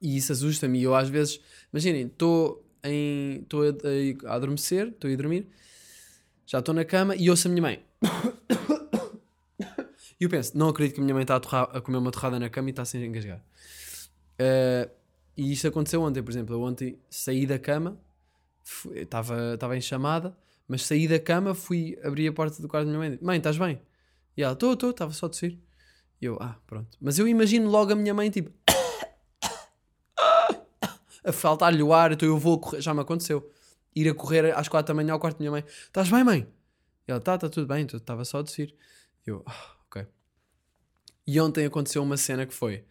E isso assusta-me. Eu às vezes, imaginem, estou estou a, a, adormecer, estou a ir dormir, já estou na cama e ouço a minha mãe. E eu penso, não acredito que a minha mãe está a, torrar, a comer uma torrada na cama e está sem engasgar. Uh, e isto aconteceu ontem, por exemplo. Eu ontem saí da cama, estava em chamada, mas saí da cama, fui abrir a porta do quarto da minha mãe. Mãe, estás bem? E ela, estou, estou, estava só a tossir. E eu, ah, pronto. Mas eu imagino logo a minha mãe, tipo. a faltar-lhe o ar, então eu vou correr. Já me aconteceu. Ir a correr às quatro da manhã ao quarto da minha mãe. Estás bem, mãe? E ela, tá, tá tudo bem, estava só a descer. Eu, ah. E ontem aconteceu uma cena que foi,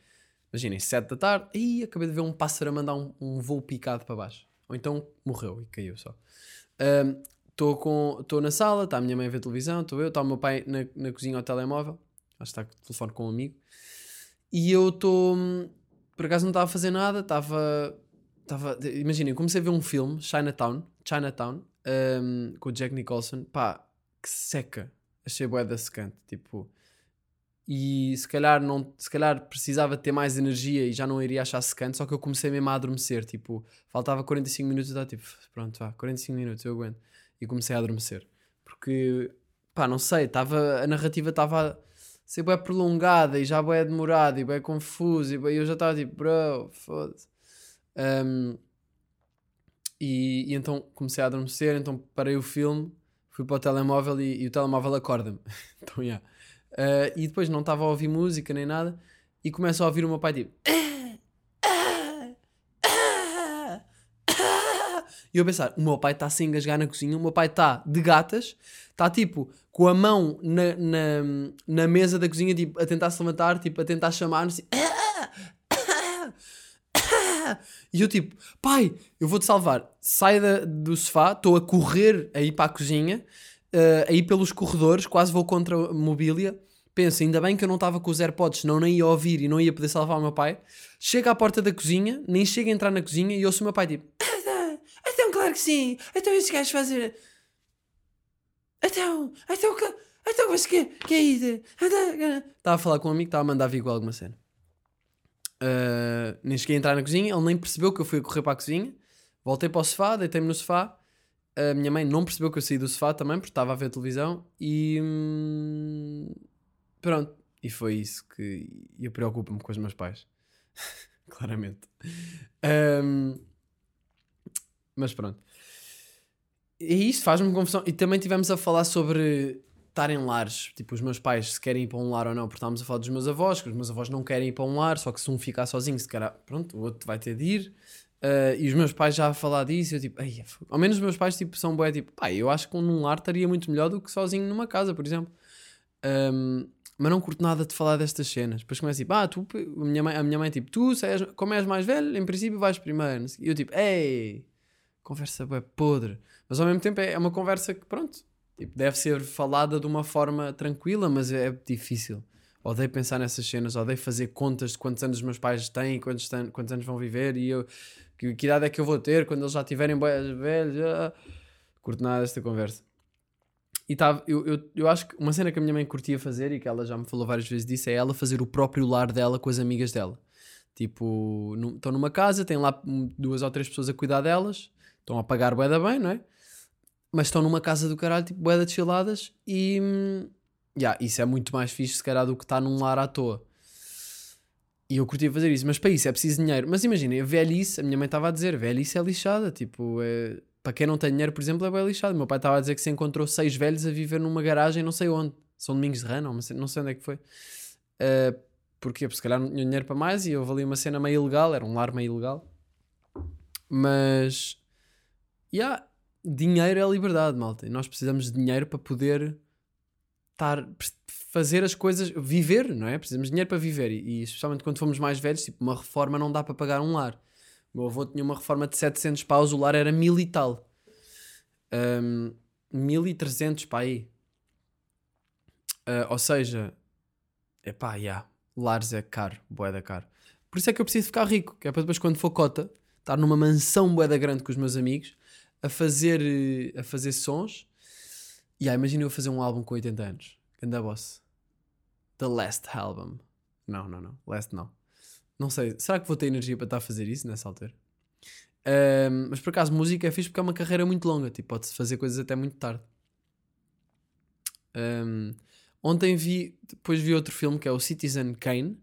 imaginem, sete da tarde, e acabei de ver um pássaro a mandar um, um voo picado para baixo. Ou então morreu e caiu só. Estou na sala, está a minha mãe a ver televisão, estou eu, está o meu pai na, na cozinha ao telemóvel, acho que está o telefone com um amigo, e eu estou, por acaso não estava a fazer nada, estava, estava, imaginem, comecei a ver um filme, Chinatown, Chinatown, um, com o Jack Nicholson, pá, que seca, achei bué da secante, tipo, e se calhar, não, se calhar precisava ter mais energia e já não iria achar secante, só que eu comecei mesmo a adormecer, tipo, faltava 45 minutos e estava tipo, pronto, vá, 45 minutos, eu aguento, e comecei a adormecer, porque, pá, não sei, tava, a narrativa estava a ser bué prolongada e já bué demorada e bué confuso, e eu já estava tipo, bro, foda-se. Um, e, e então comecei a adormecer, então parei o filme, fui para o telemóvel e, e o telemóvel acorda-me. então, yeah. Uh, e depois não estava a ouvir música nem nada e começo a ouvir o meu pai tipo. E eu a pensar, o meu pai está a se engasgar na cozinha, o meu pai está de gatas, está tipo com a mão na, na, na mesa da cozinha, tipo, a tentar se levantar, tipo, a tentar chamar-nos. E eu tipo, pai, eu vou-te salvar. Sai da- do sofá, estou a correr a ir para a cozinha, eh, a ir pelos corredores, quase vou contra a mobília. Penso, ainda bem que eu não estava com os AirPods, senão nem ia ouvir e não ia poder salvar o meu pai. Chego à porta da cozinha, nem chego a entrar na cozinha e ouço o meu pai tipo, então, então claro que sim, então esses gajos fazer... Então, então, que- então, mas que, que é isso? Estava a falar com um amigo, estava a mandar vir com alguma cena. Uh, nem cheguei a entrar na cozinha, ele nem percebeu que eu fui a correr para a cozinha. Voltei para o sofá, deitei-me no sofá. A minha mãe não percebeu que eu saí do sofá também, porque estava a ver televisão. E hum, pronto. E foi isso que eu preocupo-me com os meus pais. Claramente. Um, mas pronto. E isso faz-me confusão. E também tivemos a falar sobre estar em lares. Tipo, os meus pais se querem ir para um lar ou não, porque estávamos a falar dos meus avós, que os meus avós não querem ir para um lar, só que se um ficar sozinho, se calhar, pronto, o outro vai ter de ir. Ah, e os meus pais já a falar disso, eu tipo, "Ai, é fogo." ao menos os meus pais tipo, são bué, tipo, pá, eu acho que num lar estaria muito melhor do que sozinho numa casa, por exemplo. Ahm, mas não curto nada de falar destas cenas. Depois começa tipo, ah, tu, a minha mãe, a minha mãe tipo, tu, és, como és mais velho, em princípio vais primeiro. E eu tipo, ei, conversa bué podre. Mas ao mesmo tempo é é uma conversa que, pronto, tipo, deve ser falada de uma forma tranquila, mas é difícil. Odeio pensar nessas cenas, odeio fazer contas de quantos anos os meus pais têm, quantos, quantos anos vão viver e eu, que, que idade é que eu vou ter quando eles já tiverem velhos. Ah. Curto nada desta conversa. E tava, eu, eu, eu acho que uma cena que a minha mãe curtia fazer e que ela já me falou várias vezes disso é ela fazer o próprio lar dela com as amigas dela. Tipo, estão numa casa, tem lá duas ou três pessoas a cuidar delas, estão a pagar bué da bem, não é? Mas estão numa casa do caralho, tipo, bué de chilladas e... hum, yeah, isso é muito mais fixe, se calhar, do que estar num lar à toa. E eu curtia fazer isso, mas para isso é preciso dinheiro. Mas imaginem, a velhice, a minha mãe estava a dizer, velhice é lixada, tipo, é... para quem não tem dinheiro, por exemplo, é bem lixado. Meu pai estava a dizer que se encontrou seis velhos a viver numa garagem, não sei onde, São Domingos de Rana, não sei onde é que foi. Uh, porque se calhar não tinha dinheiro para mais e houve ali uma cena meio ilegal, era um lar meio ilegal. Mas, yeah, dinheiro é liberdade, malta. E nós precisamos de dinheiro para poder estar, fazer as coisas, viver, não é? Precisamos de dinheiro para viver. E, e especialmente quando fomos mais velhos, tipo, uma reforma não dá para pagar um lar. Meu avô tinha uma reforma de 700 paus, o lar era mil e tal. Um, 1300 para aí. Uh, ou seja, é pá, yeah, lares é caro, boeda caro. Por isso é que eu preciso ficar rico, que é para depois quando for cota, estar numa mansão boeda grande com os meus amigos, a fazer, a fazer sons. E yeah, imagina eu fazer um álbum com 80 anos. Ganda boss. The Last Album. Não, não, não. Last não. Não sei. Será que vou ter energia para estar a fazer isso nessa altura? Ahm, mas por acaso, música é fixe porque é uma carreira muito longa. Tipo, pode-se fazer coisas até muito tarde. Ahm, ontem vi, depois vi outro filme que é o Citizen Kane.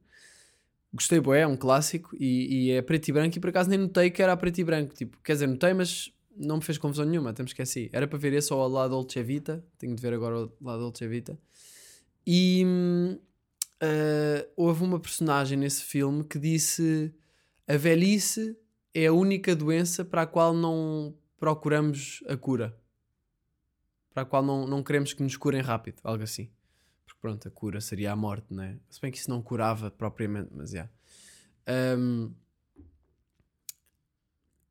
Gostei, bué, é um clássico e, e é preto e branco. E por acaso nem notei que era preto e branco. Tipo, quer dizer, notei, mas não me fez confusão nenhuma. Até me esqueci. Era para ver esse ou lá Dolce Vita. Tenho de ver agora o lá Dolce Vita. E ah, houve uma personagem nesse filme que disse: A velhice é a única doença para a qual não procuramos a cura. Para a qual não, não queremos que nos curem rápido, algo assim. Porque pronto, a cura seria a morte, não é? Se bem que isso não curava propriamente, mas já. Yeah. Um,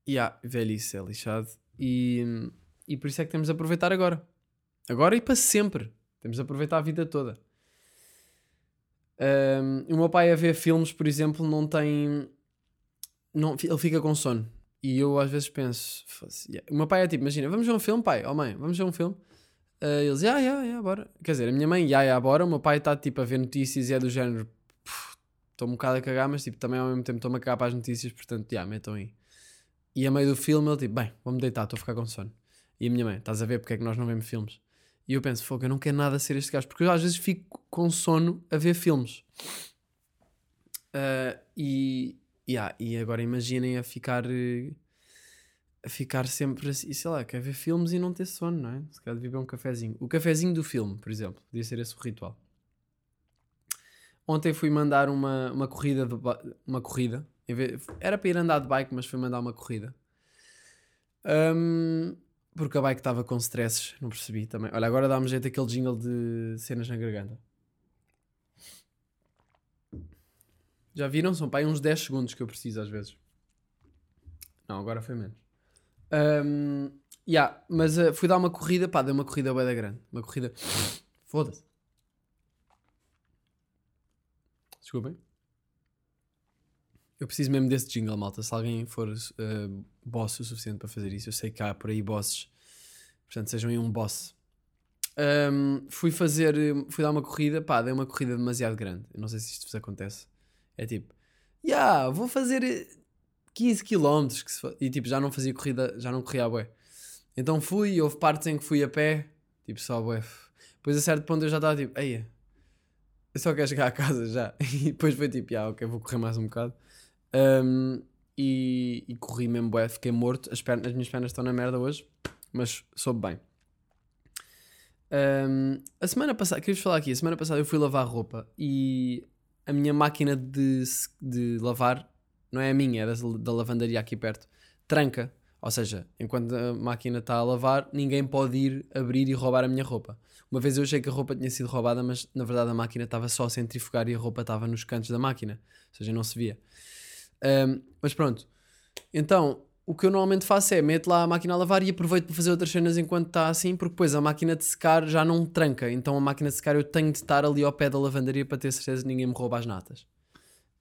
yeah, velhice é lixado. E, e por isso é que temos de aproveitar agora. Agora e para sempre. Temos de aproveitar a vida toda. Um, o meu pai a ver filmes, por exemplo, não tem. Não, ele fica com sono. E eu às vezes penso. Yeah. O meu pai é tipo, imagina, vamos ver um filme, pai, oh mãe, vamos ver um filme. Uh, eles, ah, yeah, yeah, bora. Quer dizer, a minha mãe, yeah, yeah, bora. O meu pai está tipo a ver notícias e é do género, estou um bocado a cagar, mas tipo, também ao mesmo tempo estou-me a cagar para as notícias, portanto, já, yeah, metam aí. E a meio do filme ele tipo, bem, vou-me deitar, estou a ficar com sono. E a minha mãe, estás a ver porque é que nós não vemos filmes? E eu penso, fogo, eu não quero nada ser este gajo, porque eu às vezes fico com sono a ver filmes. Uh, e, yeah, e agora imaginem a ficar a ficar sempre assim, sei lá, quer ver filmes e não ter sono, não é? Se calhar beber um cafezinho. O cafezinho do filme, por exemplo, podia ser esse o ritual. Ontem fui mandar uma, uma corrida, de, uma corrida, era para ir andar de bike, mas fui mandar uma corrida. Um, porque a bike estava com stresses, não percebi também. Olha, agora dá-me jeito aquele jingle de cenas na garganta. Já viram? São para aí uns 10 segundos que eu preciso às vezes. Não, agora foi menos. Um, yeah, mas uh, fui dar uma corrida, pá, dei uma corrida bem da grande. Uma corrida. Foda-se. Desculpem. Eu preciso mesmo desse jingle, malta. Se alguém for uh, boss o suficiente para fazer isso, eu sei que há por aí bosses. Portanto, sejam aí um boss. Um, fui fazer, fui dar uma corrida, pá, dei uma corrida demasiado grande. Eu não sei se isto vos acontece. É tipo, yeah, vou fazer 15 km e tipo, já não fazia corrida, já não corria a bué. Então fui, houve partes em que fui a pé, tipo, só bué. Depois a certo ponto eu já estava tipo, eia, eu só quero chegar a casa já. E depois foi tipo, ah, ok, vou correr mais um bocado. Um, e, e, corri mesmo bué, fiquei morto. As, pernas, as minhas pernas estão na merda hoje, mas soube bem. Um, a semana passada, queria-vos falar aqui, a semana passada eu fui lavar roupa e a minha máquina de, de lavar, não é a minha, é da, da lavandaria aqui perto, tranca. Ou seja, enquanto a máquina está a lavar, ninguém pode ir abrir e roubar a minha roupa. Uma vez eu achei que a roupa tinha sido roubada, mas na verdade a máquina estava só a centrifugar e a roupa estava nos cantos da máquina. Ou seja, não se via. Um, mas pronto. Então, o que eu normalmente faço é meto lá a máquina a lavar e aproveito para fazer outras cenas enquanto está assim, porque depois a máquina de secar já não tranca. Então a máquina de secar eu tenho de estar ali ao pé da lavandaria para ter certeza que ninguém me rouba as natas.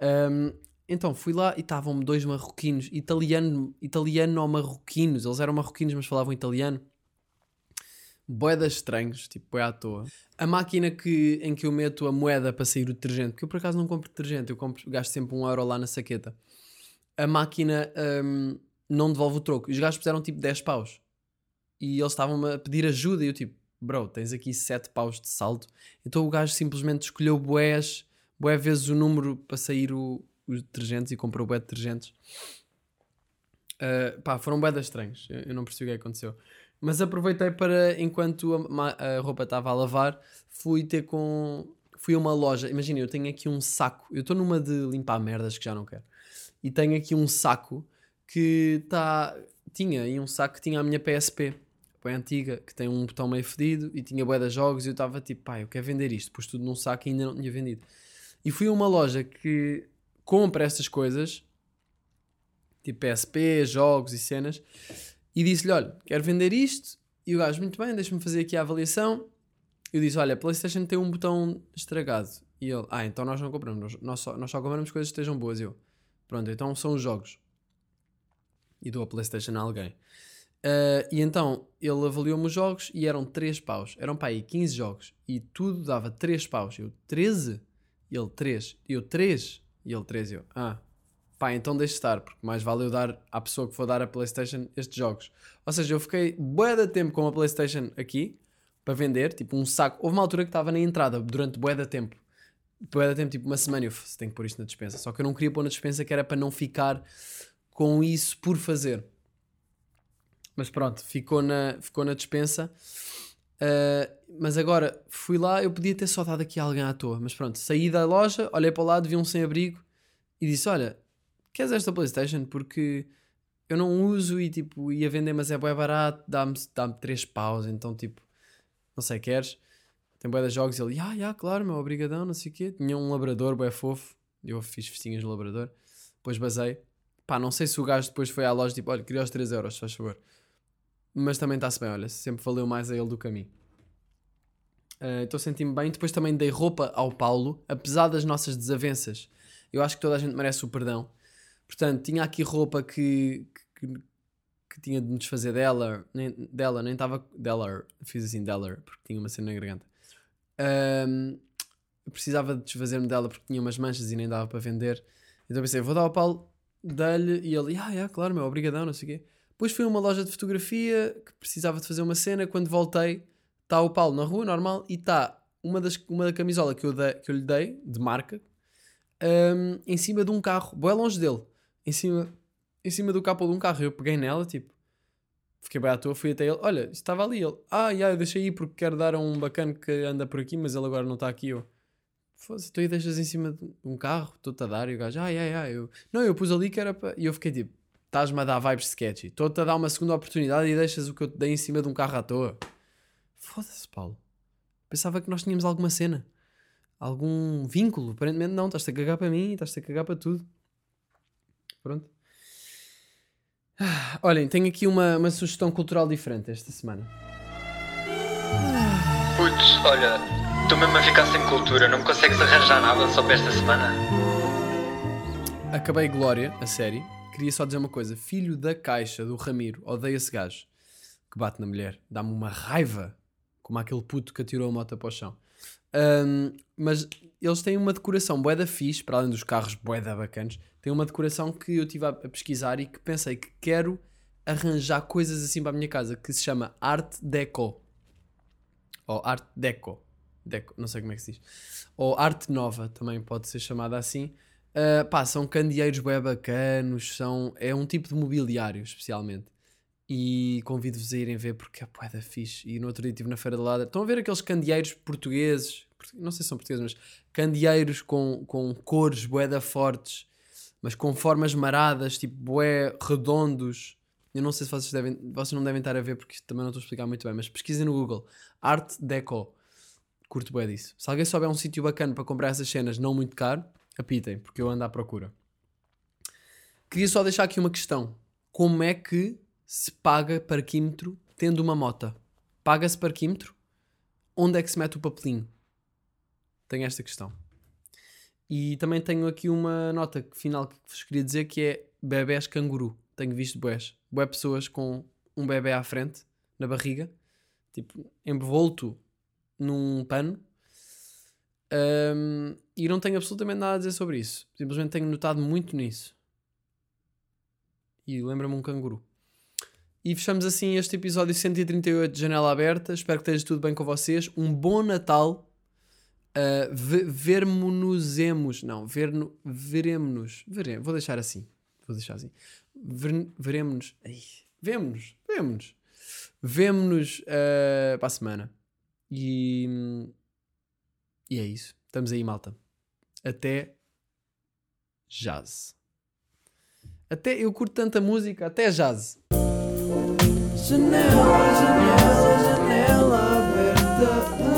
Um, então fui lá e estavam-me dois marroquinos, italiano, italiano ou marroquinos, eles eram marroquinos mas falavam italiano. Boedas estranhos, tipo boé à toa. A máquina que, em que eu meto a moeda para sair o detergente, porque eu por acaso não compro detergente, eu compro, gasto sempre um euro lá na saqueta. A máquina um, não devolve o troco. Os gajos puseram tipo 10 paus. E eles estavam a pedir ajuda e eu tipo, bro, tens aqui 7 paus de saldo. Então o gajo simplesmente escolheu boés, boé vezes o número para sair o, os detergentes e comprou boé de detergentes. Uh, pá, foram boedas estranhos. Eu, eu, não percebi o que aconteceu. Mas aproveitei para, enquanto a, a roupa estava a lavar, fui ter com. Fui a uma loja. Imagina, eu tenho aqui um saco. Eu estou numa de limpar merdas que já não quero. E tenho aqui um saco que tá, tinha aí um saco que tinha a minha PSP, bem antiga, que tem um botão meio fedido e tinha bué jogos e eu estava tipo, pá, eu quero vender isto, pus tudo num saco e ainda não tinha vendido. E fui a uma loja que compra estas coisas, tipo PSP, jogos e cenas, e disse-lhe, olha, quero vender isto, e o gajo, muito bem, deixa-me fazer aqui a avaliação. Eu disse, olha, a Playstation tem um botão estragado. E ele, ah, então nós não compramos, nós só, nós só compramos coisas que estejam boas. Eu, pronto, então são os jogos e dou a PlayStation a alguém. Uh, e então ele avaliou-me os jogos e eram 3 paus. Eram para aí 15 jogos e tudo dava 3 paus. Eu 13? E ele 3. Eu 3? E ele 3. Eu ah, pá, então deixe estar, porque mais vale eu dar à pessoa que for dar a PlayStation estes jogos. Ou seja, eu fiquei bué de tempo com a PlayStation aqui para vender, tipo um saco. Houve uma altura que estava na entrada durante bué de tempo. Bué de tempo, tipo uma semana. Eu tenho que pôr isto na dispensa. Só que eu não queria pôr na dispensa, que era para não ficar com isso por fazer. Mas pronto, ficou na, ficou na dispensa. Uh, mas agora fui lá, eu podia ter só dado aqui a alguém à toa. Mas pronto, saí da loja, olhei para o lado, vi um sem-abrigo e disse: Olha, queres esta PlayStation? Porque eu não uso e tipo, ia vender, mas é bué barato, dá-me dá 3 paus, então tipo, não sei, queres? Tem bué de jogos ele, ah, yeah, claro, meu, obrigadão, não sei o quê. Tinha um labrador bué fofo, eu fiz festinhas de labrador, depois basei. Pá, não sei se o gajo depois foi à loja, tipo, olha, queria os 3 euros, faz favor. Mas também está-se bem, olha, sempre valeu mais a ele do que a mim. Estou a sentir-me bem. Depois também dei roupa ao Paulo, apesar das nossas desavenças. Eu acho que toda a gente merece o perdão. Portanto, tinha aqui roupa que, que, que tinha de me desfazer dela, nem, dela, nem estava. Dela, fiz assim, dela, porque tinha uma cena na garganta. Um, precisava de desfazer-me dela porque tinha umas manchas e nem dava para vender. Então pensei, vou dar ao Paulo, dá-lhe, e ele, ah, yeah, claro, meu, obrigadão, não sei o quê. Depois fui a uma loja de fotografia que precisava de fazer uma cena. Quando voltei, está o Paulo na rua, normal, e está uma, das, uma da camisola que eu, que eu lhe dei, de marca, um, em cima de um carro, bem longe dele, em cima, em cima do capô de um carro. Eu peguei nela, tipo, fiquei bem à toa, fui até ele, olha, estava ali ele, ah, yeah, eu deixei aí porque quero dar a um bacana que anda por aqui, mas ele agora não está aqui. Eu, foda-se, tu aí deixas em cima de um carro, estou-te a dar, e o gajo, ah, yeah, yeah, eu, não, eu pus ali que era para, e eu fiquei tipo, estás-me a dar vibes sketchy, estou-te a dar uma segunda oportunidade e deixas o que eu te dei em cima de um carro à toa. Foda-se, Paulo. Pensava que nós tínhamos alguma cena. Algum vínculo. Aparentemente não. Estás-te a cagar para mim, estás-te a cagar para tudo. Pronto. Ah, olhem, tenho aqui uma, uma sugestão cultural diferente esta semana. Putz, olha, estou mesmo a ficar sem cultura, não me consegues arranjar nada só para esta semana. Acabei Glória, a série. Queria só dizer uma coisa. Filho da caixa do Ramiro, odeio esse gajo que bate na mulher. Dá-me uma raiva. Como aquele puto que atirou a moto para o chão. Um, mas eles têm uma decoração boeda fixe, para além dos carros boeda bacanas, tem uma decoração que eu estive a, pesquisar e que pensei que quero arranjar coisas assim para a minha casa, que se chama Art Deco. Ou Art Deco. Deco, não sei como é que se diz. Ou Arte Nova, também pode ser chamada assim. Uh, pá, são candeeiros bem bacanos, são, é um tipo de mobiliário, especialmente. E convido-vos a irem ver porque é poeda fixe. E no outro dia estive na Feira da Lada. Estão a ver aqueles candeeiros portugueses, não sei se são portugueses, mas candeeiros com, com cores boeda fortes, mas com formas maradas, tipo boé redondos. Eu não sei se vocês, devem, vocês não devem estar a ver porque também não estou a explicar muito bem, mas pesquisem no Google Art Deco. Curto bué disso. Se alguém souber um sítio bacana para comprar essas cenas, não muito caro, apitem, porque eu ando à procura. Queria só deixar aqui uma questão. Como é que se paga parquímetro tendo uma mota? Paga-se parquímetro? Onde é que se mete o papelinho? Tenho esta questão. E também tenho aqui uma nota final que vos queria dizer que é bebés canguru. Tenho visto boés. Boé pessoas com um bebê à frente, na barriga, tipo, envolto num pano. Um, e não tenho absolutamente nada a dizer sobre isso. Simplesmente tenho notado muito nisso. E lembra-me um canguru. E fechamos assim este episódio 138 de Janela Aberta. Espero que esteja tudo bem com vocês. Um bom Natal. Uh, ve Vermonosemos. Não, verno, veremos-nos. Vere, vou deixar assim. Vou deixar assim. Ver, veremos-nos. Vemo-nos. Vemo-nos. Vemo-nos uh, para a semana. E, e é isso. Estamos aí, malta. Até jazz. Até eu curto tanta música, até jazz. Janela, janela, janela aberta.